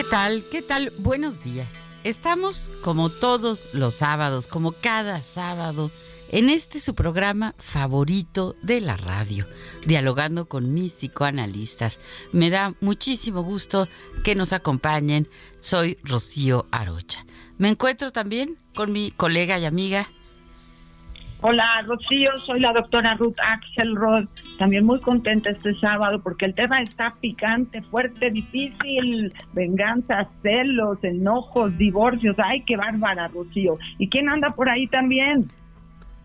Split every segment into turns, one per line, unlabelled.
¿Qué tal? ¿Qué tal? Buenos días. Estamos como todos los sábados, como cada sábado, en este su programa favorito de la radio, dialogando con mis psicoanalistas. Me da muchísimo gusto que nos acompañen. Soy Rocío Arocha. Me encuentro también con mi colega y amiga
Hola, Rocío, soy la doctora Ruth Axelrod. También muy contenta este sábado porque el tema está picante, fuerte, difícil. Venganza, celos, enojos, divorcios. ¡Ay, qué bárbara, Rocío! ¿Y quién anda por ahí también?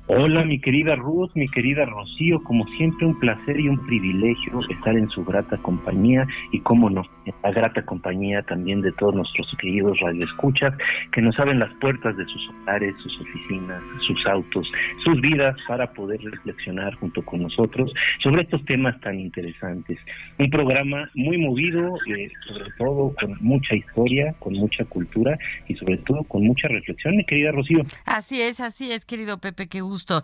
Hola, mi querida Ruth, mi querida Rocío, como siempre un placer y un privilegio estar en su grata compañía y, cómo no, la grata compañía también de todos nuestros queridos radioescuchas que nos abren las puertas de sus hogares, sus oficinas, sus autos, sus vidas para poder reflexionar junto con nosotros sobre estos temas tan interesantes. Un programa muy movido, eh, sobre todo con mucha historia, con mucha cultura y sobre todo con mucha reflexión, mi querida Rocío.
Así es, así es, querido Pepe, qué gusto.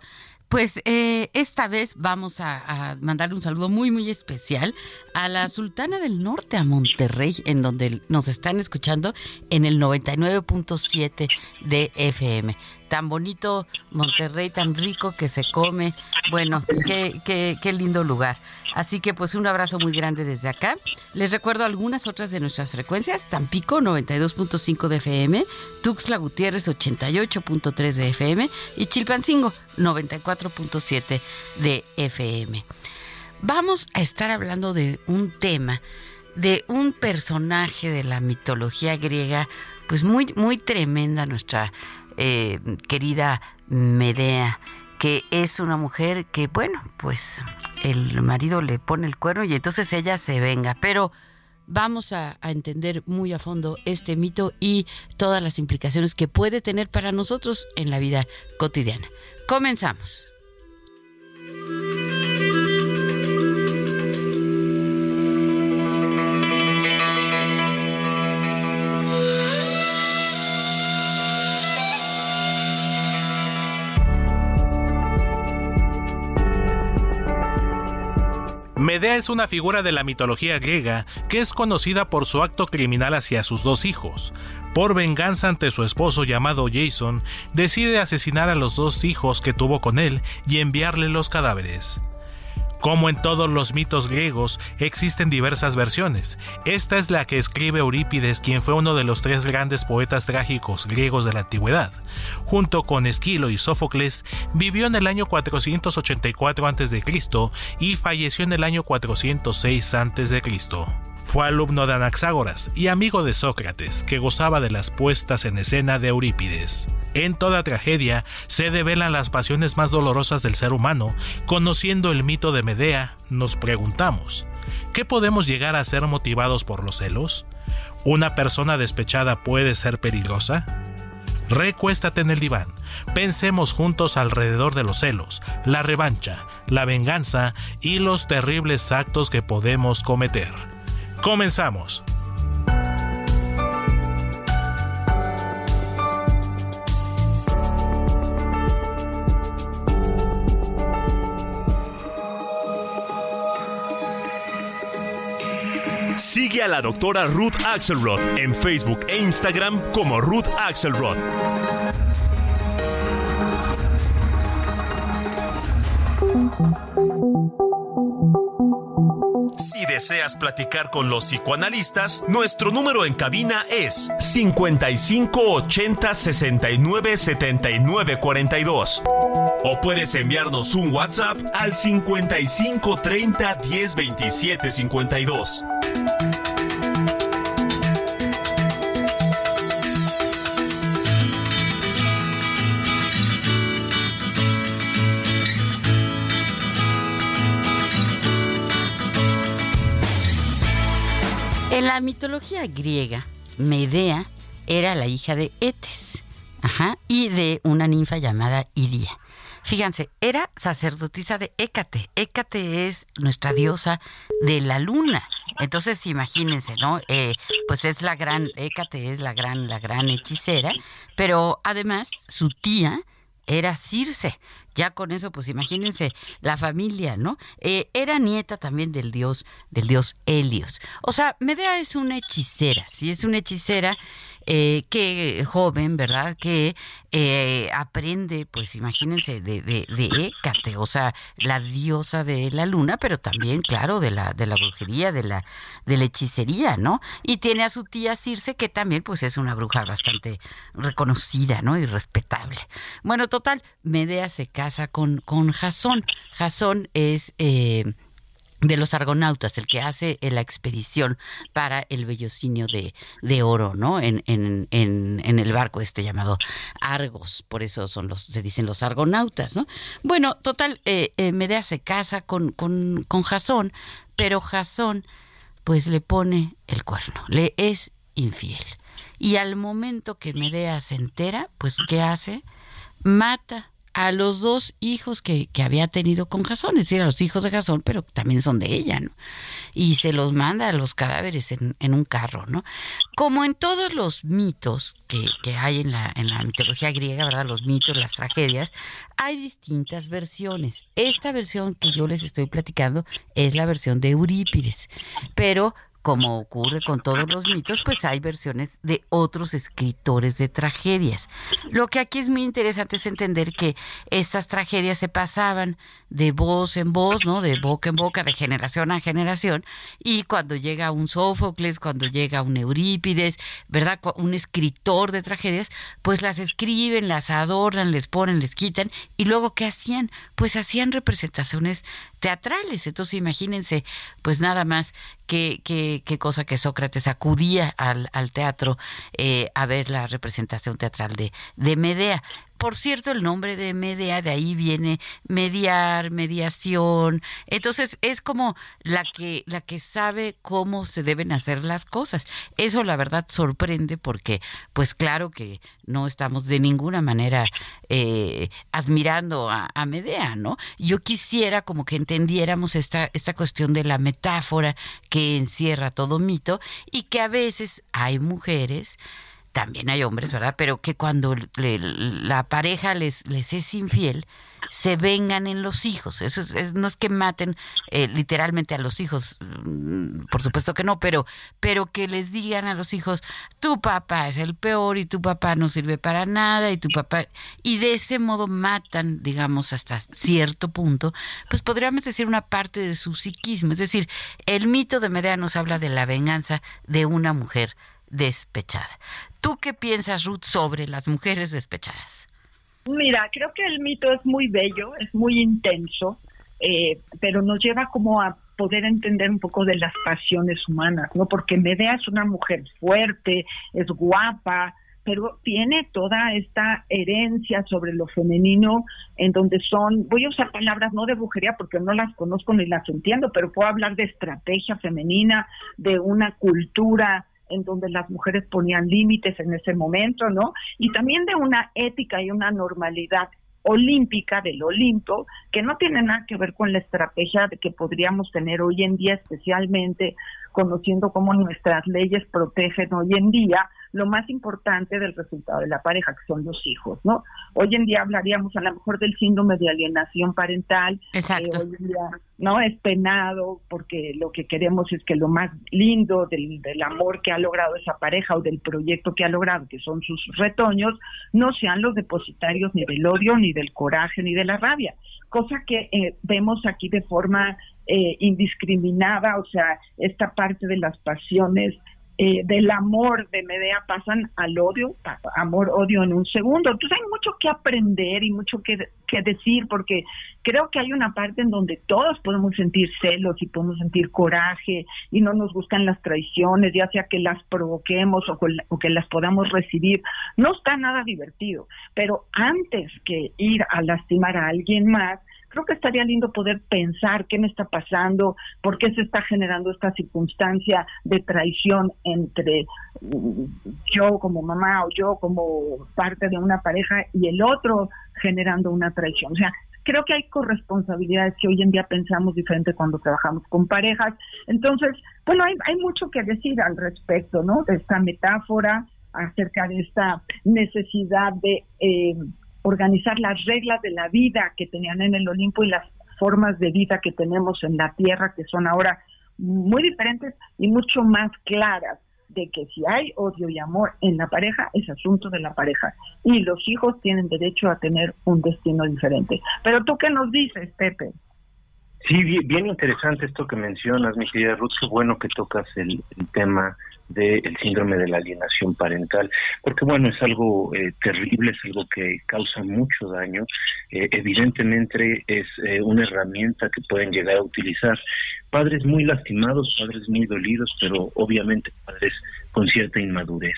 Pues eh, esta vez vamos a, a mandar un saludo muy, muy especial a la Sultana del Norte, a Monterrey, en donde nos están escuchando en el 99.7 de FM. Tan bonito Monterrey, tan rico que se come. Bueno, qué, qué, qué lindo lugar. Así que pues un abrazo muy grande desde acá. Les recuerdo algunas otras de nuestras frecuencias. Tampico 92.5 de FM, Tuxtla Gutiérrez 88.3 de FM y Chilpancingo 94.7 de FM. Vamos a estar hablando de un tema, de un personaje de la mitología griega, pues muy, muy tremenda nuestra eh, querida Medea que es una mujer que, bueno, pues el marido le pone el cuerno y entonces ella se venga. Pero vamos a, a, entender muy a fondo este mito y todas las implicaciones que puede tener para nosotros en la vida cotidiana. Comenzamos.
Medea es una figura de la mitología griega que es conocida por su acto criminal hacia sus dos hijos. Por venganza ante su esposo llamado Jason, decide asesinar a los dos hijos que tuvo con él y enviarle los cadáveres. Como en todos los mitos griegos, existen diversas versiones. Esta es la que escribe Eurípides, quien fue uno de los tres grandes poetas trágicos griegos de la antigüedad. Junto con Esquilo y Sófocles, vivió en el año 484 a.C. y falleció en el año 406 a.C. Fue alumno de Anaxágoras y amigo de Sócrates, que gozaba de las puestas en escena de Eurípides. En toda tragedia se develan las pasiones más dolorosas del ser humano. Conociendo el mito de Medea, nos preguntamos, ¿qué podemos llegar a ser motivados por los celos? ¿Una persona despechada puede ser peligrosa? Recuéstate en el diván. Pensemos juntos alrededor de los celos, la revancha, la venganza y los terribles actos que podemos cometer. Comenzamos.
Sigue a la doctora Ruth Axelrod en Facebook e Instagram como Ruth Axelrod. Deseas platicar con los psicoanalistas, nuestro número en cabina es 55 80 69 79 42. O puedes enviarnos un WhatsApp al 55 30 10 27 52.
En la mitología griega, Medea era la hija de Etes ajá, y de una ninfa llamada Iria. Fíjense, era sacerdotisa de Hécate. Hécate es nuestra diosa de la luna. Entonces, imagínense, ¿no? Eh, pues es la gran, Hécate es la gran, la gran hechicera, pero además su tía era Circe. Ya con eso, pues imagínense la familia, ¿no? Eh, era nieta también del dios, del dios Helios. O sea, Medea es una hechicera, sí, es una hechicera eh, que joven, ¿verdad? Que eh, aprende, pues imagínense, de, de, de Hécate, o sea, la diosa de la luna, pero también, claro, de la, de la brujería, de la, de la hechicería, ¿no? Y tiene a su tía Circe, que también, pues, es una bruja bastante reconocida, ¿no? Y respetable. Bueno, total, Medea se casa con, con Jasón. Jasón es eh, de los argonautas, el que hace la expedición para el vellocinio de, de oro, ¿no? En, en, en, en, el barco este llamado Argos, por eso son los, se dicen los argonautas, ¿no? Bueno, total, eh, eh, Medea se casa con, con, con Jasón, pero Jasón pues le pone el cuerno, le es infiel. Y al momento que Medea se entera, pues ¿qué hace? Mata a los dos hijos que, que, había tenido con Jasón, es decir, a los hijos de Jasón, pero también son de ella, ¿no? Y se los manda a los cadáveres en, en un carro, ¿no? Como en todos los mitos que, que, hay en la, en la mitología griega, ¿verdad? Los mitos, las tragedias, hay distintas versiones. Esta versión que yo les estoy platicando es la versión de Eurípides, pero como ocurre con todos los mitos, pues hay versiones de otros escritores de tragedias. Lo que aquí es muy interesante es entender que estas tragedias se pasaban de voz en voz, ¿no? De boca en boca, de generación a generación, y cuando llega un Sófocles, cuando llega un Eurípides, ¿verdad? Un escritor de tragedias, pues las escriben, las adornan, les ponen, les quitan, y luego ¿qué hacían? Pues hacían representaciones teatrales. Entonces imagínense, pues nada más qué, qué, cosa que Sócrates acudía al, al teatro eh, a ver la representación teatral de, de Medea. Por cierto, el nombre de Medea, de ahí viene mediar, mediación. Entonces, es como la que, la que sabe cómo se deben hacer las cosas. Eso, la verdad, sorprende porque, pues claro que no estamos de ninguna manera eh, admirando a, a, Medea, ¿no? Yo quisiera como que entendiéramos esta, esta cuestión de la metáfora que encierra todo mito y que a veces hay mujeres también hay hombres, ¿verdad? Pero que cuando le, la pareja les, les es infiel, se vengan en los hijos. Eso es, es, no es que maten eh, literalmente a los hijos, por supuesto que no, pero, pero que les digan a los hijos, tu papá es el peor y tu papá no sirve para nada y tu papá... Y de ese modo matan, digamos, hasta cierto punto, pues podríamos decir una parte de su psiquismo. Es decir, el mito de Medea nos habla de la venganza de una mujer despechada. ¿Tú qué piensas, Ruth, sobre las mujeres despechadas?
Mira, creo que el mito es muy bello, es muy intenso, eh, pero nos lleva como a poder entender un poco de las pasiones humanas, ¿no? Porque Medea es una mujer fuerte, es guapa, pero tiene toda esta herencia sobre lo femenino en donde son, voy a usar palabras no de brujería porque no las conozco ni las entiendo, pero puedo hablar de estrategia femenina, de una cultura en donde las mujeres ponían límites en ese momento, ¿no? Y también de una ética y una normalidad olímpica del Olimpo, que no tiene nada que ver con la estrategia que podríamos tener hoy en día, especialmente conociendo cómo nuestras leyes protegen hoy en día lo más importante del resultado de la pareja, que son los hijos, ¿no? Hoy en día hablaríamos a lo mejor del síndrome de alienación parental.
Exacto.
hoy en día, ¿no? Es penado porque lo que queremos es que lo más lindo del, del amor que ha logrado esa pareja o del proyecto que ha logrado, que son sus retoños, no sean los depositarios ni del odio, ni del coraje, ni de la rabia. Cosa que eh, vemos aquí de forma eh, indiscriminada, o sea, esta parte de las pasiones eh, del amor de Medea pasan al odio, amor, odio en un segundo. Entonces hay mucho que aprender y mucho que, que decir, porque creo que hay una parte en donde todos podemos sentir celos y podemos sentir coraje y no nos gustan las traiciones, ya sea que las provoquemos o, o que las podamos recibir. No está nada divertido, pero antes que ir a lastimar a alguien más, creo que estaría lindo poder pensar qué me está pasando, por qué se está generando esta circunstancia de traición entre mm, yo como mamá o yo como parte de una pareja y el otro generando una traición. O sea, creo que hay corresponsabilidades que hoy en día pensamos diferente cuando trabajamos con parejas. Entonces, bueno, hay, hay mucho que decir al respecto, ¿no? De esta metáfora acerca de esta necesidad de... Eh, organizar las reglas de la vida que tenían en el Olimpo y las formas de vida que tenemos en la Tierra, que son ahora muy diferentes y mucho más claras de que si hay odio y amor en la pareja, es asunto de la pareja. Y los hijos tienen derecho a tener un destino diferente. Pero tú qué nos dices, Pepe?
Sí, bien, interesante esto que mencionas, mi querida Ruth. Qué bueno que tocas el, tema del síndrome de la alienación parental, porque bueno, es algo eh, terrible, es algo que causa mucho daño. Eh, evidentemente es eh, una herramienta que pueden llegar a utilizar padres muy lastimados, padres muy dolidos, pero obviamente padres con cierta inmadurez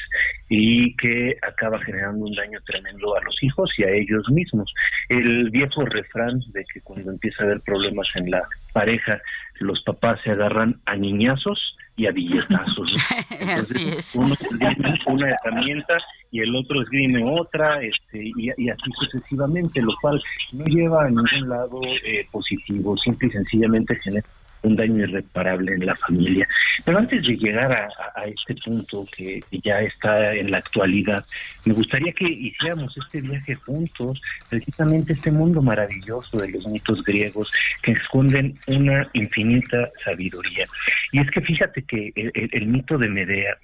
y que acaba generando un daño tremendo a los hijos y a ellos mismos. El viejo refrán de que cuando empieza a haber problemas en la pareja, los papás se agarran a niñazos y a billetazos.
así es.
Uno esgrime una herramienta y el otro esgrime otra, este, y, así sucesivamente, lo cual no lleva a ningún lado eh, positivo, simple y sencillamente genera un daño irreparable en la familia. Pero antes de llegar a, este punto que, ya está en la actualidad, me gustaría que hiciéramos este viaje juntos, precisamente este mundo maravilloso de los mitos griegos que esconden una infinita sabiduría. Y es que fíjate que el mito de Medea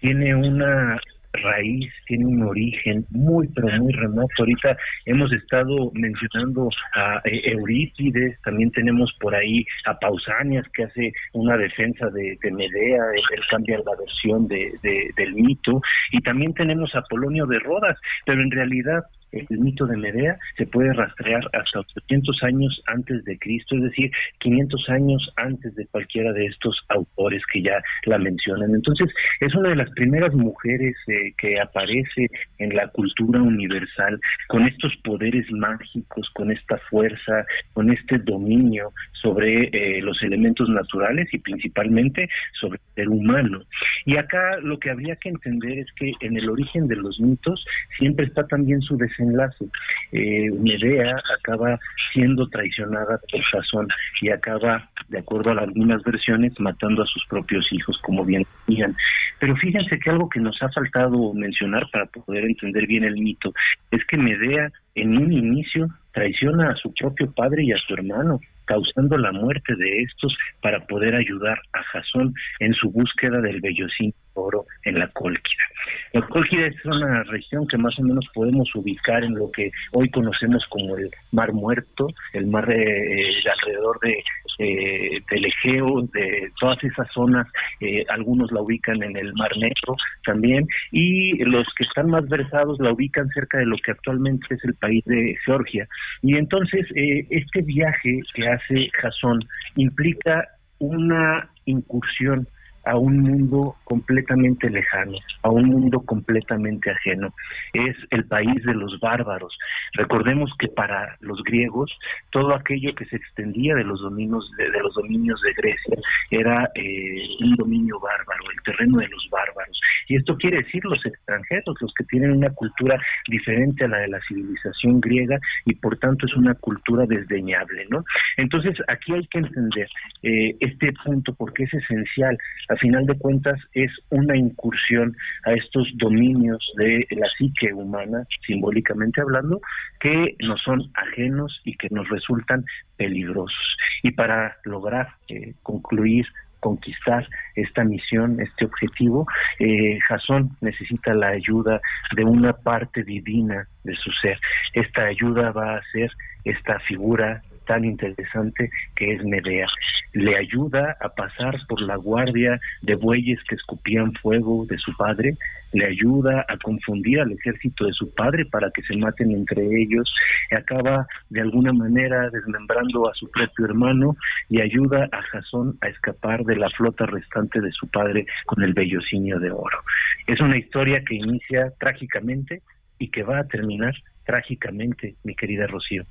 tiene una raíz, tiene un origen muy, pero muy remoto. Ahorita hemos estado mencionando a eh, Eurípides, también tenemos por ahí a Pausanias, que hace una defensa de, Medea, él, cambia la versión de, del mito, y también tenemos a Polonio de Rodas, pero en realidad el mito de Medea se puede rastrear hasta 800 años antes de Cristo, es decir, 500 años antes de cualquiera de estos autores que ya la mencionan. Entonces, es una de las primeras mujeres eh, que aparece en la cultura universal con estos poderes mágicos, con esta fuerza, con este dominio sobre eh, los elementos naturales y principalmente sobre el ser humano. Y acá lo que habría que entender es que en el origen de los mitos siempre está también su desenlace. Eh, Medea acaba siendo traicionada por Jasón y acaba, de acuerdo a algunas versiones, matando a sus propios hijos, como bien decían. Pero fíjense que algo que nos ha faltado mencionar para poder entender bien el mito es que Medea en un inicio traiciona a su propio padre y a su hermano causando la muerte de estos para poder ayudar a Jasón en su búsqueda del vellocín oro en la Cólquida. La Cólquida es una región que más o menos podemos ubicar en lo que hoy conocemos como el Mar Muerto, el mar eh, alrededor de eh, del Egeo, de todas esas zonas, eh, algunos la ubican en el Mar Negro también, y los que están más versados la ubican cerca de lo que actualmente es el país de Georgia. Y entonces eh, este viaje que hace Jasón implica una incursión a un mundo completamente lejano, a un mundo completamente ajeno. Es el país de los bárbaros. Recordemos que para los griegos todo aquello que se extendía de los dominios de, los dominios de Grecia era eh, un dominio bárbaro, el terreno de los bárbaros. Y esto quiere decir los extranjeros, los que tienen una cultura diferente a la de la civilización griega y por tanto es una cultura desdeñable, ¿no? Entonces aquí hay que entender eh, este punto porque es esencial. Final de cuentas es una incursión a estos dominios de la psique humana, simbólicamente hablando, que nos son ajenos y que nos resultan peligrosos. Y para lograr eh, concluir conquistar esta misión, este objetivo, eh, Jasón necesita la ayuda de una parte divina de su ser. Esta ayuda va a ser esta figura tan interesante que es Medea. Le ayuda a pasar por la guardia de bueyes que escupían fuego de su padre, le ayuda a confundir al ejército de su padre para que se maten entre ellos, acaba de alguna manera desmembrando a su propio hermano y ayuda a Jasón a escapar de la flota restante de su padre con el bellocinio de oro. Es una historia que inicia trágicamente y que va a terminar trágicamente, mi querida Rocío.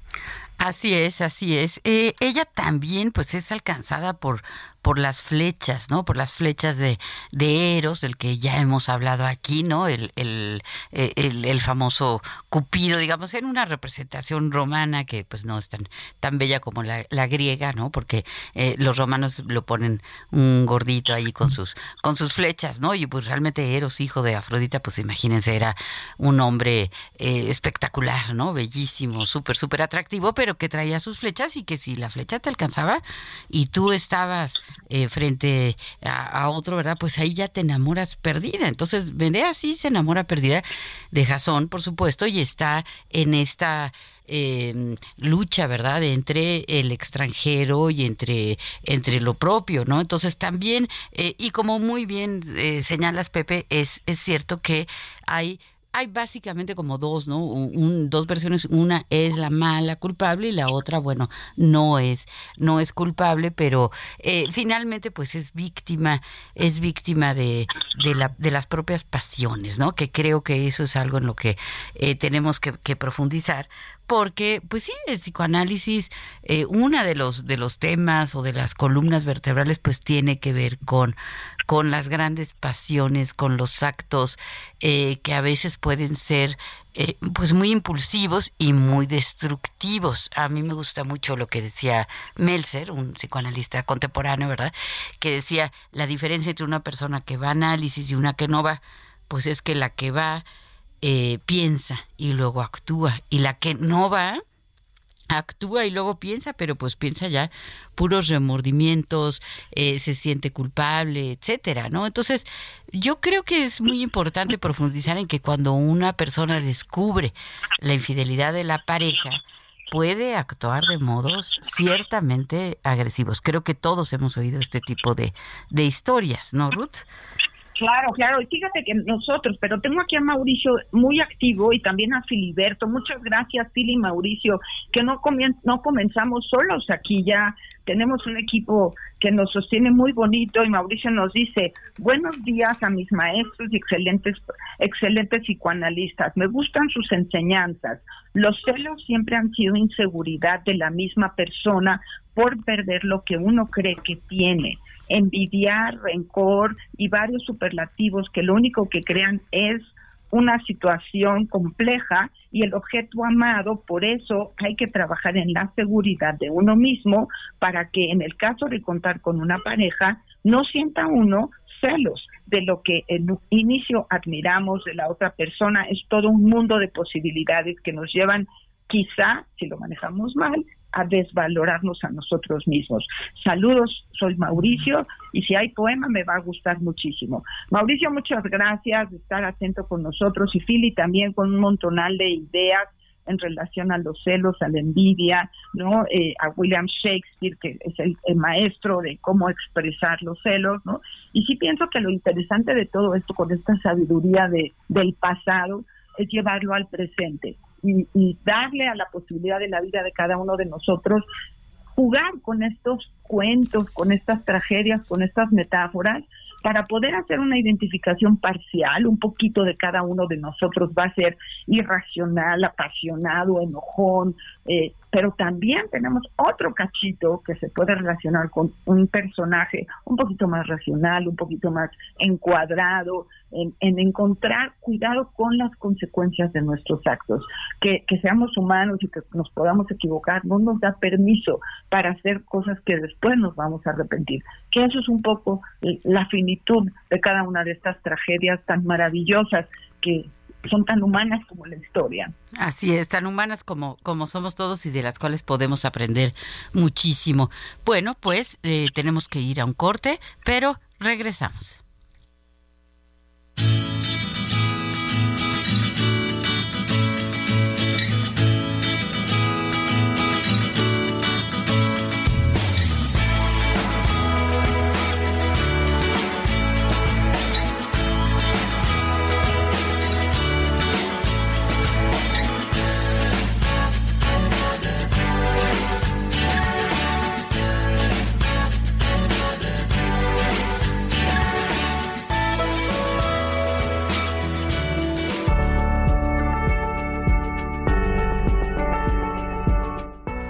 Así es, así es. Eh, ella también, pues, es alcanzada por por las flechas, ¿no? Por las flechas de, de Eros, del que ya hemos hablado aquí, ¿no? El, el, el, famoso Cupido, digamos, en una representación romana que pues no es tan, tan bella como la, la griega, ¿no? Porque eh, los romanos lo ponen un gordito ahí con sus, con sus flechas, ¿no? Y pues realmente Eros, hijo de Afrodita, pues imagínense, era un hombre eh, espectacular, ¿no? Bellísimo, súper, súper atractivo, pero que traía sus flechas y que si la flecha te alcanzaba y tú estabas eh, frente a, otro, ¿verdad? Pues ahí ya te enamoras perdida. Entonces, Medea sí se enamora perdida de Jasón, por supuesto, y está en esta em, lucha, ¿verdad?, entre el extranjero y entre, entre lo propio, ¿no? Entonces también, eh, y como muy bien eh, señalas, Pepe, es, es cierto que hay hay básicamente como dos, ¿no? Un, dos versiones. Una es la mala culpable y la otra, bueno, no es, no es culpable, pero eh, finalmente, pues es víctima, es víctima de, de, la, de las propias pasiones, ¿no? Que creo que eso es algo en lo que eh, tenemos que, que profundizar, porque pues sí el psicoanálisis eh, una de los de los temas o de las columnas vertebrales pues tiene que ver con con las grandes pasiones con los actos eh, que a veces pueden ser eh, pues muy impulsivos y muy destructivos. A mí me gusta mucho lo que decía Melzer un psicoanalista contemporáneo verdad que decía la diferencia entre una persona que va a análisis y una que no va pues es que la que va eh, piensa y luego actúa. Y la que no va, actúa y luego piensa, pero pues piensa ya puros remordimientos, eh, se siente culpable, etcétera, ¿no? Entonces, yo creo que es muy importante profundizar en que cuando una persona descubre la infidelidad de la pareja, puede actuar de modos ciertamente agresivos. Creo que todos hemos oído este tipo de, de historias, ¿no, Ruth?
Claro, claro. Y fíjate que nosotros, pero tengo aquí a Mauricio muy activo y también a Filiberto. Muchas gracias, Fili y Mauricio, que no, no comenzamos solos aquí ya. Tenemos un equipo que nos sostiene muy bonito y Mauricio nos dice, buenos días a mis maestros y excelentes, excelentes psicoanalistas. Me gustan sus enseñanzas. Los celos siempre han sido inseguridad de la misma persona por perder lo que uno cree que tiene envidiar, rencor y varios superlativos que lo único que crean es una situación compleja y el objeto amado, por eso hay que trabajar en la seguridad de uno mismo para que en el caso de contar con una pareja no sienta uno celos de lo que en inicio admiramos de la otra persona, es todo un mundo de posibilidades que nos llevan quizá, si lo manejamos mal, a desvalorarnos a nosotros mismos. Saludos, soy Mauricio y si hay poema me va a gustar muchísimo. Mauricio, muchas gracias de estar atento con nosotros y Philly también con un montonal de ideas en relación a los celos, a la envidia, ¿no? Eh, a William Shakespeare, que es el, maestro de cómo expresar los celos, ¿no? Y sí pienso que lo interesante de todo esto, con esta sabiduría de, del pasado, es llevarlo al presente y, darle a la posibilidad de la vida de cada uno de nosotros jugar con estos cuentos, con estas tragedias, con estas metáforas, para poder hacer una identificación parcial, un poquito de cada uno de nosotros va a ser irracional, apasionado, enojón, eh, pero también tenemos otro cachito que se puede relacionar con un personaje un poquito más racional, un poquito más encuadrado, en, encontrar cuidado con las consecuencias de nuestros actos, que, que seamos humanos y que nos podamos equivocar, no nos da permiso para hacer cosas que después nos vamos a arrepentir, que eso es un poco la finitud de cada una de estas tragedias tan maravillosas que son tan humanas como la historia.
Así es, tan humanas como, como somos todos y de las cuales podemos aprender muchísimo. Bueno, pues eh, tenemos que ir a un corte, pero regresamos.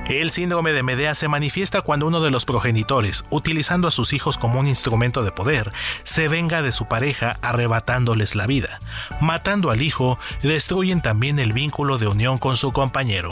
El síndrome de Medea se manifiesta cuando uno de los progenitores, utilizando a sus hijos como un instrumento de poder, se venga de su pareja arrebatándoles la vida. Matando al hijo, destruyen también el vínculo de unión con su compañero.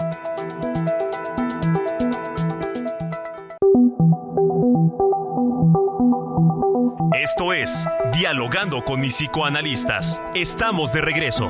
Dialogando con mis psicoanalistas. Estamos de regreso.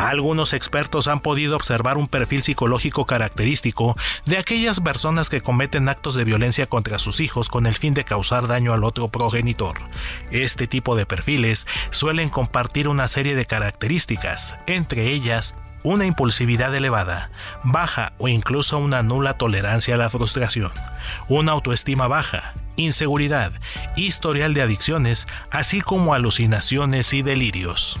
Algunos expertos han podido observar un perfil psicológico característico de aquellas personas que cometen actos de violencia contra sus hijos con el fin de causar daño al otro progenitor. Este tipo de perfiles suelen compartir una serie de características, entre ellas una impulsividad elevada, baja o incluso una nula tolerancia a la frustración, una autoestima baja, inseguridad, historial de adicciones, así como alucinaciones y delirios.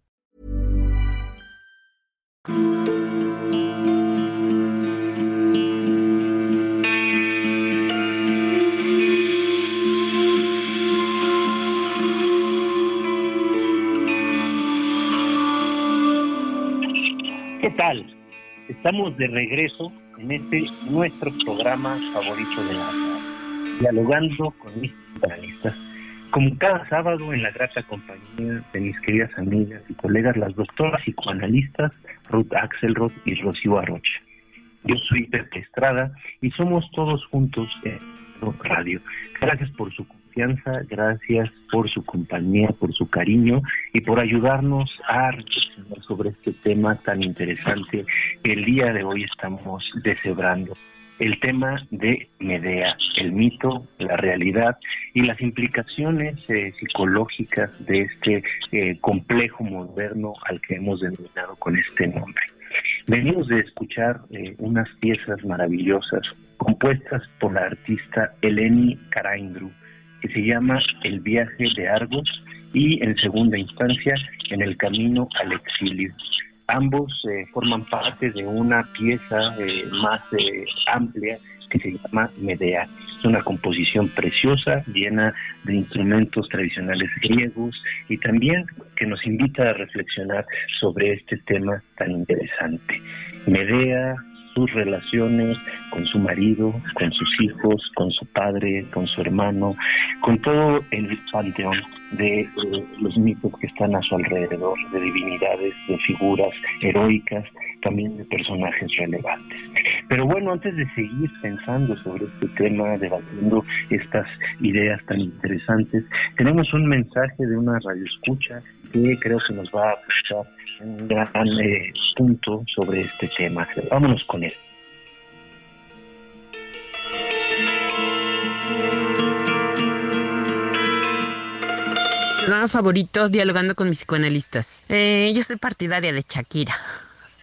¿Qué tal? Estamos de regreso en este nuestro programa favorito de la radio, dialogando con mis protagonistas. Como cada sábado en la grata compañía de mis queridas amigas y colegas, las doctoras psicoanalistas Ruth Axelrod y Rocío Arrocha. Yo soy Pepe Estrada y somos todos juntos en Radio. Gracias por su confianza, gracias por su compañía, por su cariño y por ayudarnos a reflexionar sobre este tema tan interesante que el día de hoy estamos deshebrando. El tema de Medea, el mito, la realidad y las implicaciones eh, psicológicas de este eh, complejo moderno al que hemos denominado con este nombre. Venimos de escuchar eh, unas piezas maravillosas compuestas por la artista Eleni Karaindru, que se llama El viaje de Argos y en segunda instancia En el camino al exilio. Ambos eh, forman parte de una pieza eh, más eh, amplia que se llama Medea. Es una composición preciosa, llena de instrumentos tradicionales griegos y también que nos invita a reflexionar sobre este tema tan interesante. Medea, sus relaciones con su marido, con sus hijos, con su padre, con su hermano, con todo el panteón de eh, los mitos que están a su alrededor, de divinidades, de figuras heroicas, también de personajes relevantes. Pero bueno, antes de seguir pensando sobre este tema, debatiendo estas ideas tan interesantes, tenemos un mensaje de una radioescucha que creo que nos va a aportar un gran eh, punto sobre este tema. Vámonos con él.
Programa favorito, dialogando con mis psicoanalistas. Eh, yo soy partidaria de Shakira.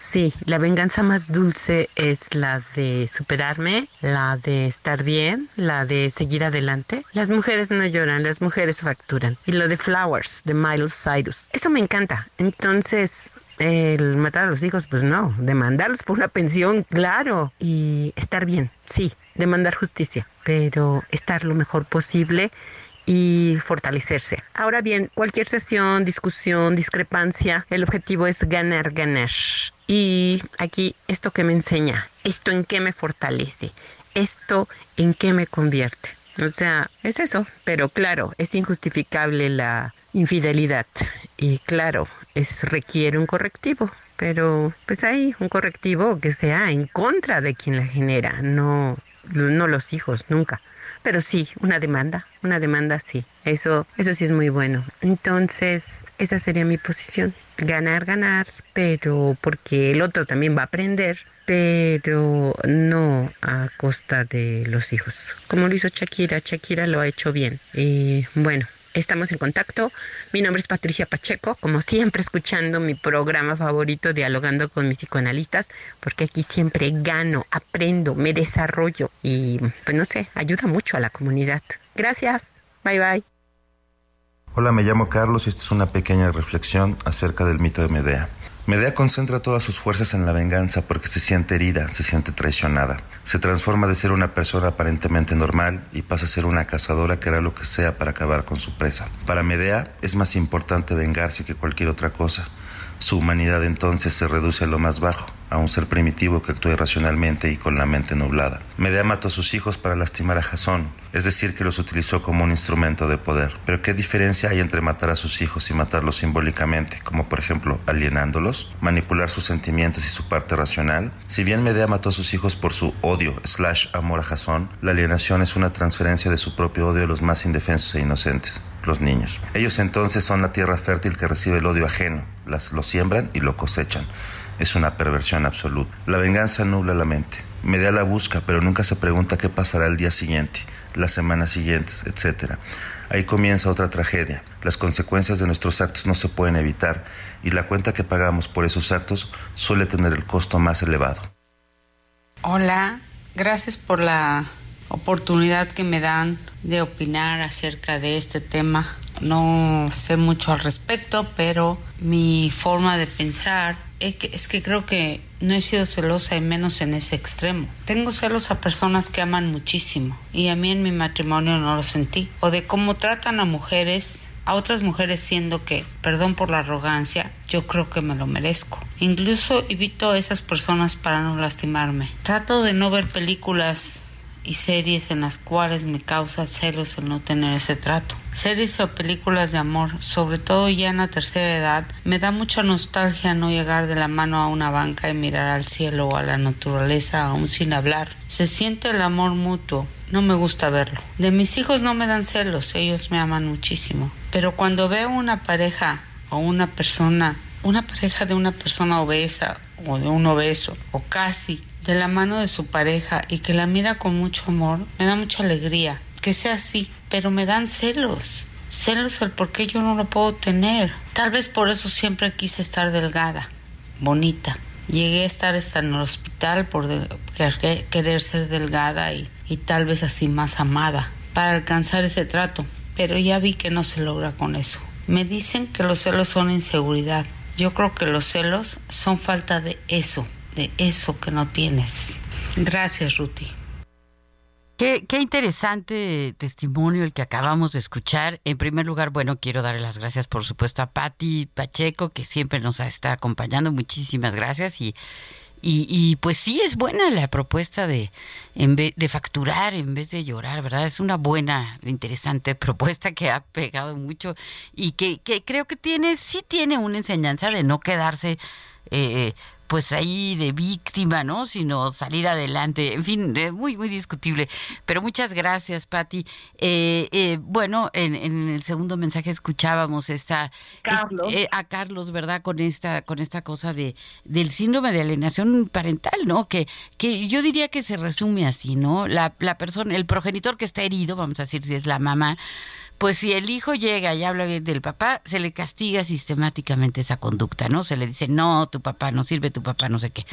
Sí, la venganza más dulce es la de superarme, la de estar bien, la de seguir adelante. Las mujeres no lloran, las mujeres facturan. Y lo de Flowers, de Miles Cyrus. Eso me encanta. Entonces, el matar a los hijos, pues no. Demandarlos por una pensión, claro. Y estar bien, sí. Demandar justicia. Pero estar lo mejor posible y fortalecerse. Ahora bien, cualquier sesión, discusión, discrepancia, el objetivo es ganar, ganar. Y aquí esto que me enseña, esto en qué me fortalece, esto en qué me convierte. O sea, es eso, pero claro, es injustificable la infidelidad y claro, es requiere un correctivo, pero pues hay un correctivo que sea en contra de quien la genera, no no los hijos, nunca. Pero sí, una demanda, una demanda sí. Eso, eso sí es muy bueno. Entonces, esa sería mi posición. Ganar, ganar, pero porque el otro también va a aprender, pero no a costa de los hijos. Como lo hizo Shakira, Shakira lo ha hecho bien. Y bueno, Estamos en contacto. Mi nombre es Patricia Pacheco, como siempre escuchando mi programa favorito, dialogando con mis psicoanalistas, porque aquí siempre gano, aprendo, me desarrollo y, pues no sé, ayuda mucho a la comunidad. Gracias. Bye bye.
Hola, me llamo Carlos y esta es una pequeña reflexión acerca del mito de Medea. Medea concentra todas sus fuerzas en la venganza porque se siente herida, se siente traicionada. Se transforma de ser una persona aparentemente normal y pasa a ser una cazadora que hará lo que sea para acabar con su presa. Para Medea es más importante vengarse que cualquier otra cosa. Su humanidad entonces se reduce a lo más bajo, a un ser primitivo que actúa irracionalmente y con la mente nublada. Medea mató a sus hijos para lastimar a Jasón, es decir, que los utilizó como un instrumento de poder. Pero ¿qué diferencia hay entre matar a sus hijos y matarlos simbólicamente, como por ejemplo alienándolos, manipular sus sentimientos y su parte racional? Si bien Medea mató a sus hijos por su odio slash amor a Jasón, la alienación es una transferencia de su propio odio a los más indefensos e inocentes, los niños. Ellos entonces son la tierra fértil que recibe el odio ajeno, las, lo siembran y lo cosechan. Es una perversión absoluta. La venganza nubla la mente. Medea la busca, pero nunca se pregunta qué pasará el día siguiente, las semanas siguientes, etc. Ahí comienza otra tragedia. Las consecuencias de nuestros actos no se pueden evitar y la cuenta que pagamos por esos actos suele tener el costo más elevado.
Hola, gracias por la oportunidad que me dan de opinar acerca de este tema. No sé mucho al respecto, pero mi forma de pensar es que, es que creo que no he sido celosa y menos en ese extremo. Tengo celos a personas que aman muchísimo y a mí en mi matrimonio no lo sentí. O de cómo tratan a mujeres a otras mujeres siendo que, perdón por la arrogancia, yo creo que me lo merezco. Incluso evito a esas personas para no lastimarme. Trato de no ver películas y series en las cuales me causa celos el no tener ese trato. Series o películas de amor, sobre todo ya en la tercera edad, me da mucha nostalgia no llegar de la mano a una banca y mirar al cielo o a la naturaleza aún sin hablar. Se siente el amor mutuo, no me gusta verlo. De mis hijos no me dan celos, ellos me aman muchísimo. Pero cuando veo una pareja o una persona, una pareja de una persona obesa o de un obeso o casi de la mano de su pareja y que la mira con mucho amor, me da mucha alegría. Que sea así, pero me dan celos. Celos el por qué yo no lo puedo tener. Tal vez por eso siempre quise estar delgada, bonita. Llegué a estar hasta en el hospital por querer ser delgada y, y tal vez así más amada para alcanzar ese trato, pero ya vi que no se logra con eso. Me dicen que los celos son inseguridad. Yo creo que los celos son falta de eso, eso que no tienes. Gracias, Ruti.
Qué, qué, interesante testimonio el que acabamos de escuchar. En primer lugar, bueno, quiero darle las gracias, por supuesto, a Patti Pacheco, que siempre nos está acompañando. Muchísimas gracias. Y, y, y, pues sí es buena la propuesta de, en vez, de facturar en vez de llorar, ¿verdad? Es una buena, interesante propuesta que ha pegado mucho y que, que creo que tiene, sí tiene una enseñanza de no quedarse eh, pues ahí de víctima, ¿no? Sino salir adelante. En fin, eh, muy, muy discutible. Pero muchas gracias, Patti. Eh, eh, bueno, en, en, el segundo mensaje escuchábamos esta
Carlos.
eh, a Carlos, ¿verdad? Con esta, con esta cosa de del síndrome de alienación parental, ¿no? Que, que yo diría que se resume así, ¿no? La, la persona, el progenitor que está herido, vamos a decir si es la mamá, pues si el hijo llega y habla bien del papá, se le castiga sistemáticamente esa conducta, ¿no? Se le dice, no, tu papá no sirve, tu papá no sé qué.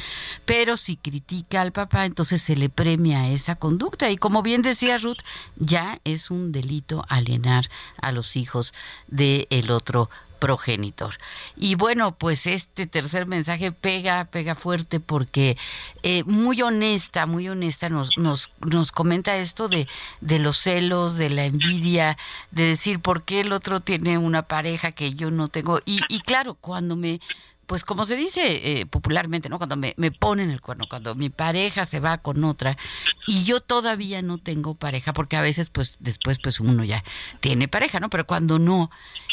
Pero si critica al papá, entonces se le premia esa conducta. Y como bien decía Ruth, ya es un delito alienar a los hijos del el otro progenitor. Y bueno, pues este tercer mensaje pega, pega fuerte porque eh, muy honesta, muy honesta nos, nos, nos comenta esto de, de los celos, de la envidia, de decir por qué el otro tiene una pareja que yo no tengo. Y, y claro, cuando me pues como se dice eh, popularmente, ¿no? Cuando me, me, ponen el cuerno, cuando mi pareja se va con otra y yo todavía no tengo pareja, porque a veces pues después pues uno ya tiene pareja, ¿no? Pero cuando no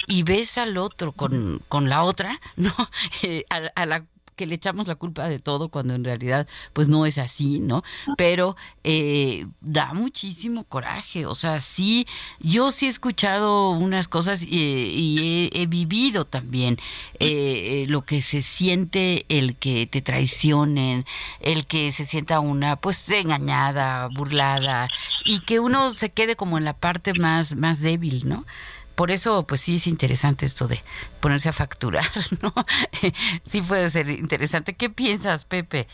y ves al otro con, con la otra, ¿no? Eh, a, a la que le echamos la culpa de todo cuando en realidad pues no es así, ¿no? Pero eh, da muchísimo coraje, o sea, sí, yo sí he escuchado unas cosas y, y he, he, vivido también eh, lo que se siente el que te traicionen, el que se sienta una pues engañada, burlada y que uno se quede como en la parte más, más débil, ¿no? Por eso, pues sí es interesante esto de ponerse a facturar, ¿no? sí puede ser interesante. ¿Qué piensas, Pepe?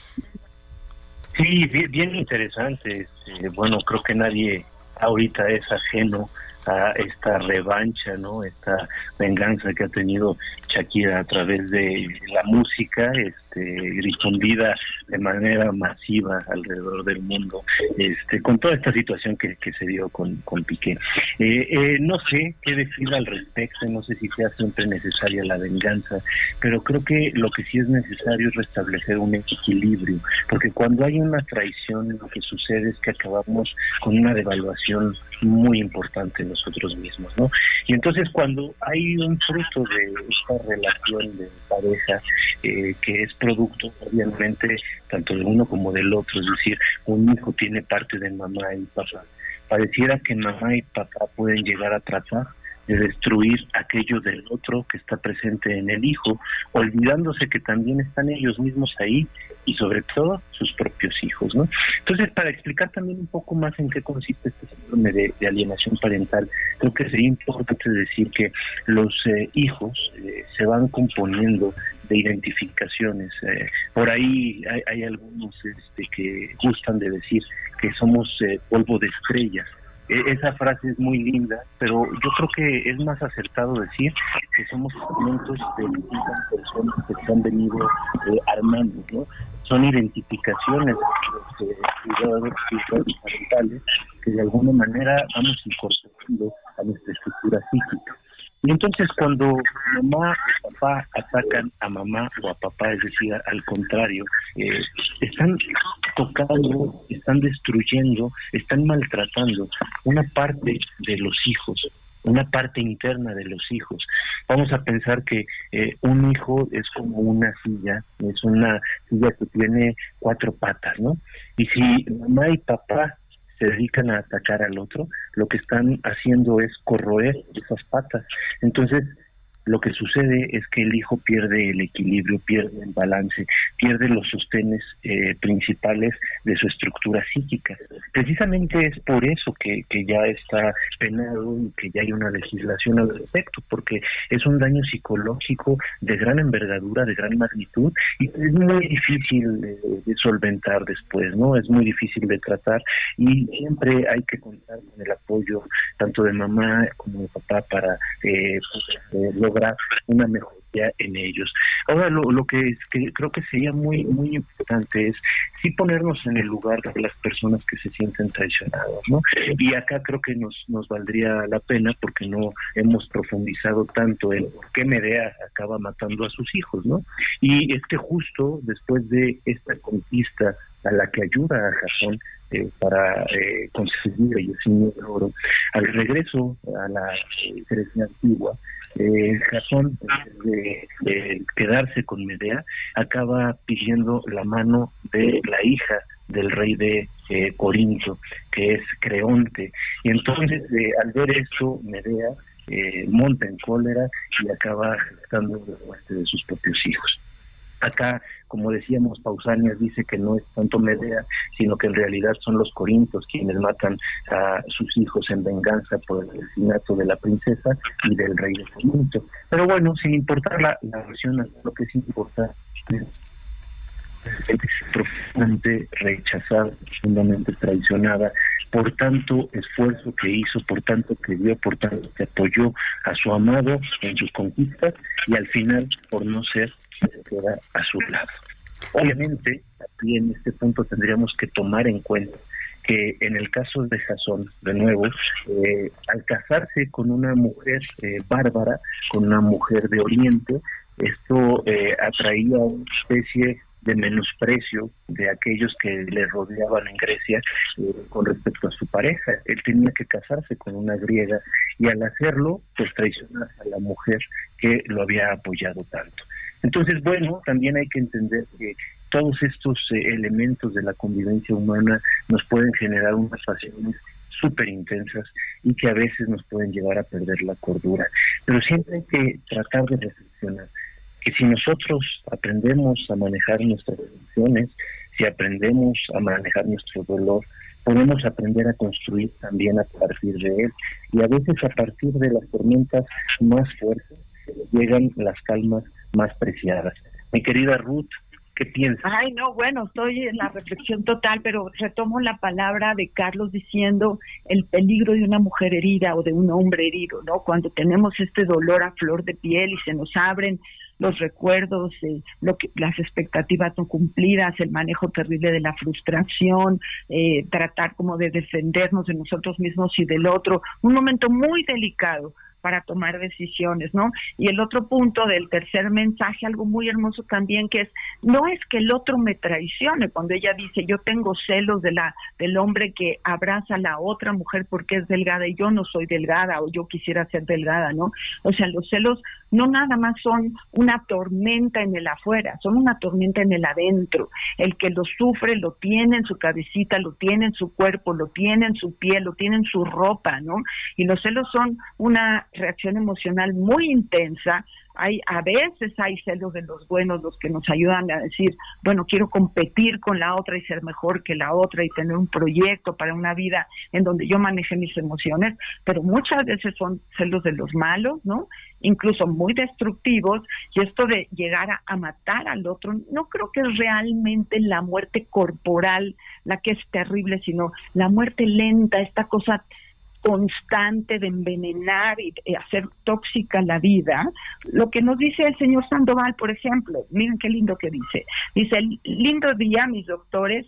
Sí, bien, interesante. Este, bueno, creo que nadie ahorita es ajeno a esta revancha, ¿no? Esta venganza que ha tenido Shakira a través de la música, este, difundida de manera masiva alrededor del mundo, este, con toda esta situación que, que se dio con, con Piqué. Eh, eh, no sé qué decir al respecto, no sé si sea siempre necesaria la venganza, pero creo que lo que sí es necesario es restablecer un equilibrio, porque cuando hay una traición, lo que sucede es que acabamos con una devaluación muy importante nosotros mismos, ¿no? Y entonces cuando hay un fruto de esta relación de pareja eh, que es producto, obviamente, tanto de uno como del otro, es decir, un hijo tiene parte de mamá y papá. Pareciera que mamá y papá pueden llegar a tratar de destruir aquello del otro que está presente en el hijo, olvidándose que también están ellos mismos ahí y sobre todo sus propios hijos, ¿no? Entonces, para explicar también un poco más en qué consiste este síndrome de, alienación parental, creo que sería importante decir que los eh, hijos eh, se van componiendo de identificaciones. Eh, por ahí hay, hay algunos este, que gustan de decir que somos eh, polvo de estrellas. Esa frase es muy linda, pero yo creo que es más acertado decir que somos fragmentos de distintas personas que se han venido eh, armando, ¿no? Son identificaciones de cuidadores parentales que de alguna manera vamos incorporando a nuestra estructura psíquica. Y entonces cuando mamá o papá atacan a mamá o a papá, es decir, al contrario, eh, están tocando, están destruyendo, están maltratando una parte de los hijos, una parte interna de los hijos. Vamos a pensar que eh, un hijo es como una silla, es una silla que tiene cuatro patas, ¿no? Y si mamá y papá se dedican a atacar al otro, lo que están haciendo es corroer esas patas. Entonces, lo que sucede es que el hijo pierde el equilibrio, pierde el balance, pierde los sostenes eh, principales de su estructura psíquica. Precisamente es por eso que, que ya está penado y que ya hay una legislación al respecto, porque es un daño psicológico de gran envergadura, de gran magnitud, y es muy difícil de, solventar después, ¿no? Es muy difícil de tratar y siempre hay que contar con el apoyo tanto de mamá como de papá para eh, pues, eh una mejoría en ellos. Ahora lo, que, es, que creo que sería muy muy importante es sí ponernos en el lugar de las personas que se sienten traicionadas, ¿no? Y acá creo que nos nos valdría la pena porque no hemos profundizado tanto en por qué Medea acaba matando a sus hijos, ¿no? Y es que justo después de esta conquista a la que ayuda a Jasón eh, para eh, conseguir el oro, al regreso a la Grecia antigua, eh, Jasón, de, quedarse con Medea, acaba pidiendo la mano de la hija del rey de eh, Corinto, que es Creonte. Y entonces, eh, al ver esto, Medea eh, monta en cólera y acaba gestando la muerte de sus propios hijos. Acá, como decíamos, Pausanias dice que no es tanto Medea, sino que en realidad son los corintos quienes matan a sus hijos en venganza por el asesinato de la princesa y del rey de Corinto. Pero bueno, sin importar la, la versión, lo que es importante profundamente rechazada, profundamente traicionada por tanto esfuerzo que hizo, por tanto que dio, por tanto que apoyó a su amado en sus conquistas y al final por no ser se queda a su lado. Obviamente, aquí en este punto tendríamos que tomar en cuenta que en el caso de Jasón, de nuevo, eh, al casarse con una mujer eh, bárbara, con una mujer de Oriente, esto eh, atraía una especie de menosprecio de aquellos que le rodeaban en Grecia eh, con respecto a su pareja. Él tenía que casarse con una griega y al hacerlo, pues traicionar a la mujer que lo había apoyado tanto. Entonces, bueno, también hay que entender que todos estos eh, elementos de la convivencia humana nos pueden generar unas pasiones súper intensas y que a veces nos pueden llevar a perder la cordura. Pero siempre hay que tratar de reflexionar que si nosotros aprendemos a manejar nuestras emociones, si aprendemos a manejar nuestro dolor, podemos aprender a construir también a partir de él. Y a veces a partir de las tormentas más fuertes llegan las calmas más preciadas. Mi querida Ruth, ¿qué piensas?
Ay, no, bueno, estoy en la reflexión total, pero retomo la palabra de Carlos diciendo el peligro de una mujer herida o de un hombre herido, ¿no? Cuando tenemos este dolor a flor de piel y se nos abren los recuerdos, eh, lo que, las expectativas no cumplidas, el manejo terrible de la frustración, eh, tratar como de defendernos de nosotros mismos y del otro, un momento muy delicado para tomar decisiones, ¿no? Y el otro punto del tercer mensaje, algo muy hermoso también, que es, no es que el otro me traicione, cuando ella dice, yo tengo celos de la, del hombre que abraza a la otra mujer porque es delgada y yo no soy delgada o yo quisiera ser delgada, ¿no? O sea, los celos no nada más son una tormenta en el afuera, son una tormenta en el adentro. El que lo sufre lo tiene en su cabecita, lo tiene en su cuerpo, lo tiene en su piel, lo tiene en su ropa, ¿no? Y los celos son una reacción emocional muy intensa. Hay, a veces hay celos de los buenos, los que nos ayudan a decir, bueno, quiero competir con la otra y ser mejor que la otra y tener un proyecto para una vida en donde yo maneje mis emociones, pero muchas veces son celos de los malos, ¿no? Incluso muy destructivos, y esto de llegar a, a matar al otro, no creo que es realmente la muerte corporal la que es terrible, sino la muerte lenta, esta cosa constante de envenenar y hacer tóxica la vida, lo que nos dice el señor Sandoval, por ejemplo, miren qué lindo que dice, dice, lindo día mis doctores,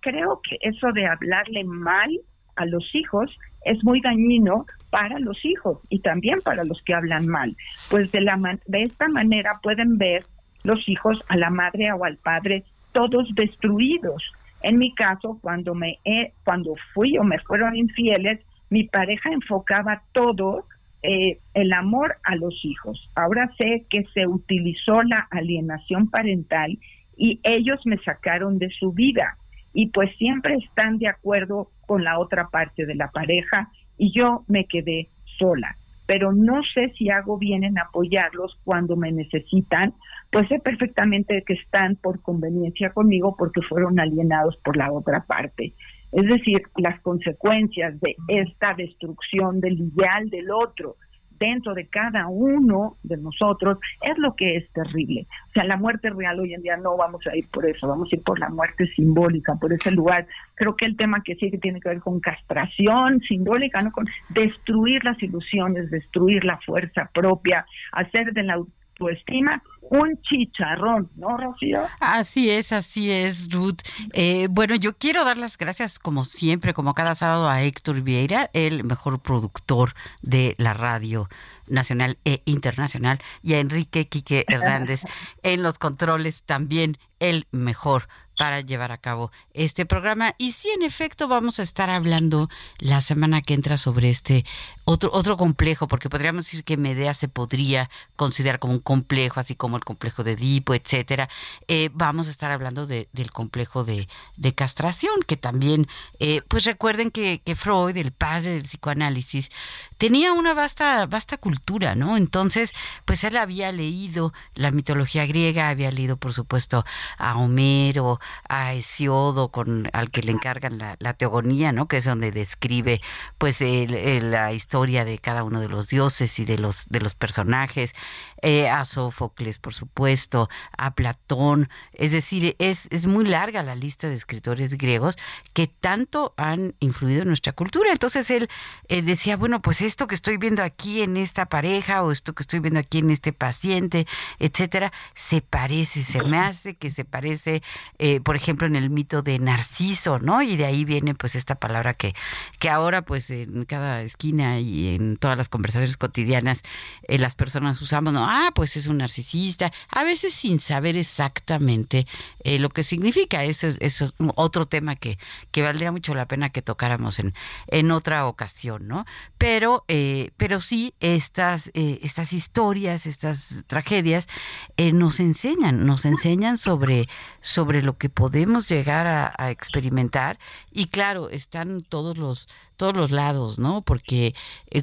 creo que eso de hablarle mal a los hijos es muy dañino para los hijos y también para los que hablan mal. Pues de, la de esta manera pueden ver los hijos a la madre o al padre todos destruidos. En mi caso, cuando me cuando fui o me fueron infieles, mi pareja enfocaba todo eh, el amor a los hijos. Ahora sé que se utilizó la alienación parental y ellos me sacaron de su vida y pues siempre están de acuerdo con la otra parte de la pareja y yo me quedé sola. Pero no sé si hago bien en apoyarlos cuando me necesitan, pues sé perfectamente que están por conveniencia conmigo porque fueron alienados por la otra parte. Es decir, las consecuencias de esta destrucción del ideal del otro dentro de cada uno de nosotros es lo que es terrible. O sea, la muerte real hoy en día no vamos a ir por eso, vamos a ir por la muerte simbólica, por ese lugar. Creo que el tema que sí que tiene que ver con castración simbólica, no con destruir las ilusiones, destruir la fuerza propia, hacer de la autoestima un chicharrón, ¿no, Rocío?
Así es, así es, Ruth. Eh, bueno, yo quiero dar las gracias, como siempre, como cada sábado, a Héctor Vieira, el mejor productor de la radio nacional e internacional, y a Enrique Quique Hernández en los controles, también el mejor para llevar a cabo este programa. Y sí, en efecto, vamos a estar hablando la semana que entra sobre este otro, otro complejo, porque podríamos decir que Medea se podría considerar como un complejo, así como el complejo de Edipo, etcétera. Eh, vamos a estar hablando de, del complejo de, de, castración, que también, eh, pues recuerden que, que Freud, el padre del psicoanálisis, tenía una vasta, vasta cultura, ¿no? Entonces, pues él había leído la mitología griega, había leído, por supuesto, a Homero, a Hesiodo, con, al que le encargan la, la teogonía, ¿no? Que es donde describe, pues, la historia de cada uno de los dioses y de los, de los personajes, eh, a Sófocles, por supuesto, a Platón, es decir, es, es muy larga la lista de escritores griegos que tanto han influido en nuestra cultura. Entonces él eh, decía, bueno, pues esto que estoy viendo aquí en esta pareja o esto que estoy viendo aquí en este paciente, etcétera, se parece, se me hace que se parece, eh, por ejemplo, en el mito de Narciso, ¿no? Y de ahí viene pues esta palabra que, que ahora pues en cada esquina y en todas las conversaciones cotidianas eh, las personas usamos, ¿no? Ah, pues es un narcisista, a veces sin saber exactamente eh, lo que significa. Eso, es otro tema que, que valdría mucho la pena que tocáramos en, en otra ocasión, ¿no? Pero eh, pero, sí estas, eh, estas historias, estas tragedias nos enseñan, nos enseñan sobre, sobre lo que podemos llegar a, experimentar y claro, están todos los todos los lados, ¿no? Porque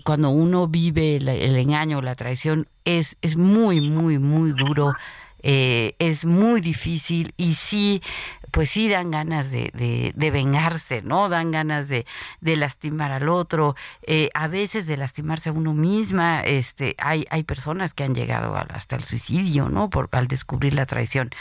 cuando uno vive el, el engaño, la traición, es, es muy, muy, muy duro. Es muy difícil y sí pues sí dan ganas de, de, vengarse, ¿no? Dan ganas de, de lastimar al otro, eh, a veces de lastimarse a uno misma. Este, hay, hay personas que han llegado hasta el suicidio, ¿no? Por, al descubrir la traición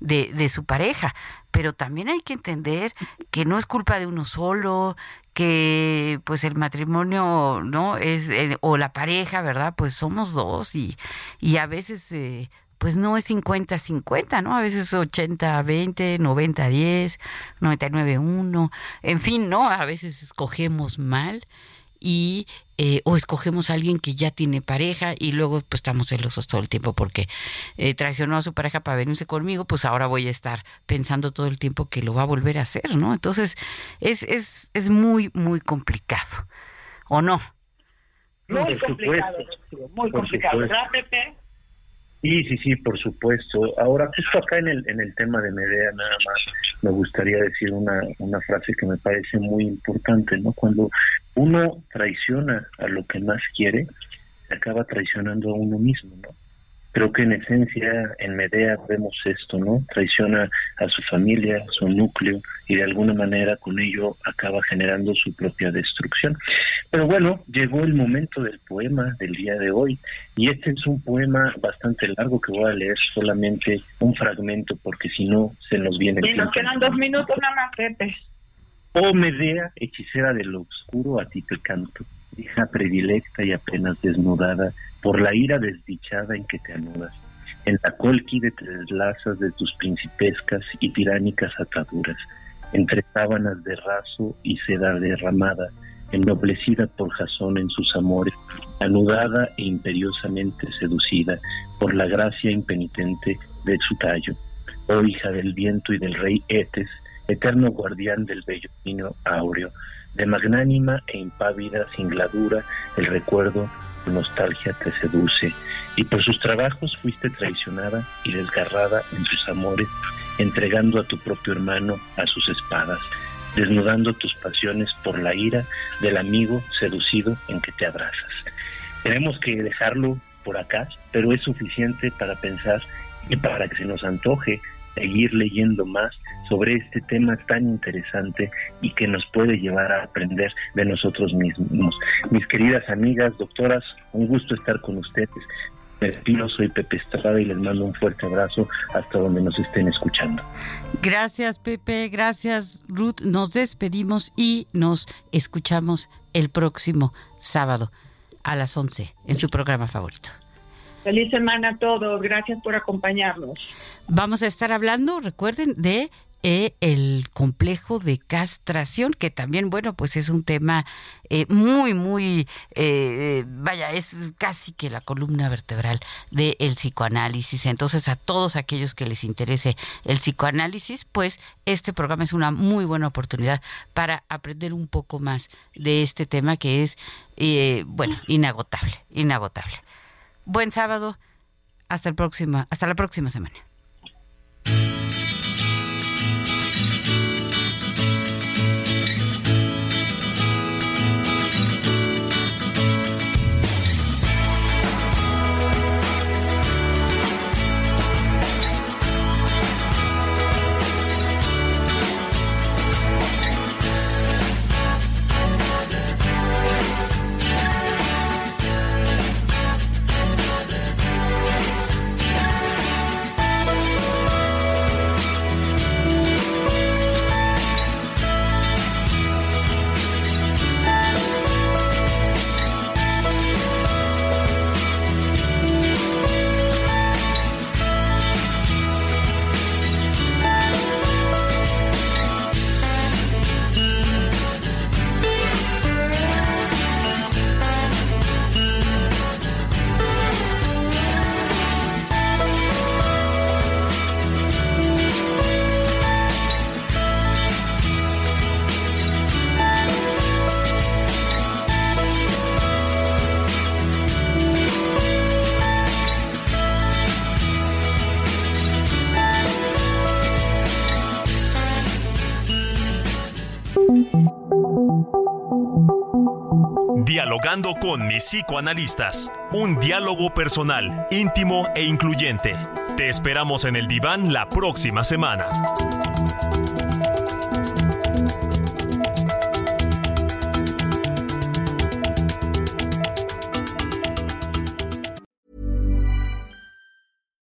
de, de su pareja. Pero también hay que entender que no es culpa de uno solo, que pues el matrimonio no es eh, o la pareja verdad pues somos dos y y a veces eh, pues no es 50-50, ¿no? A veces 80-20, 90-10, 99-1, en fin, ¿no? A veces escogemos mal y eh, o escogemos a alguien que ya tiene pareja y luego pues estamos celosos todo el tiempo porque eh, traicionó a su pareja para venirse conmigo, pues ahora voy a estar pensando todo el tiempo que lo va a volver a hacer, ¿no? Entonces es, es, es muy, muy complicado, ¿o no?
Muy complicado, muy complicado. ¿Verdad, Pepe?
Sí, sí, sí, por supuesto. Ahora, justo acá en el, en el tema de Medea, nada más me gustaría decir una, una frase que me parece muy importante, ¿no? Cuando uno traiciona a lo que más quiere, se acaba traicionando a uno mismo, ¿no? Creo que en esencia en Medea vemos esto, ¿no? Traiciona a su familia, a su núcleo y de alguna manera con ello acaba generando su propia destrucción. Pero bueno, llegó el momento del poema del día de hoy y este es un poema bastante largo que voy a leer solamente un fragmento porque si no se nos viene
el Y nos quedan dos minutos nada más, Pepe.
Oh Medea, hechicera de lo oscuro, a ti te canto hija predilecta y apenas desnudada por la ira desdichada en que te anudas, en la colquide te deslazas de tus principescas y tiránicas ataduras, entre sábanas de raso y seda derramada, ennoblecida por Jasón en sus amores, anudada e imperiosamente seducida por la gracia impenitente de su tallo. Oh hija del viento y del rey Etes, eterno guardián del bello vino áureo, de magnánima e impávida singladura, el recuerdo, nostalgia te seduce, y por sus trabajos fuiste traicionada y desgarrada en sus amores, entregando a tu propio hermano a sus espadas, desnudando tus pasiones por la ira del amigo seducido en que te abrazas. Tenemos que dejarlo por acá, pero es suficiente para pensar y para que se nos antoje seguir leyendo más sobre este tema tan interesante y que nos puede llevar a aprender de nosotros mismos. Mis queridas amigas, doctoras, un gusto estar con ustedes. Me despido, soy Pepe Estrada y les mando un fuerte abrazo hasta donde nos estén escuchando.
Gracias, Pepe. Gracias, Ruth. Nos despedimos y nos escuchamos el próximo sábado a las 11 en su programa favorito.
Feliz semana a todos. Gracias por acompañarnos.
Vamos a estar hablando, recuerden, de eh, el complejo de castración, que también, bueno, pues es un tema eh, muy, muy, eh, vaya, es casi que la columna vertebral del psicoanálisis. Entonces, a todos aquellos que les interese el psicoanálisis, pues este programa es una muy buena oportunidad para aprender un poco más de este tema que es, bueno, inagotable, inagotable. Buen sábado. Hasta el próximo, hasta la próxima semana.
Psicoanalistas. Un diálogo personal, íntimo e incluyente. Te esperamos en el diván la próxima semana.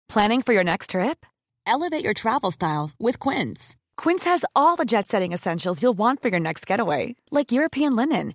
Planning for your next trip? Elevate your travel style with Quince. Quince has all the jet setting essentials you'll want for your next getaway, like European linen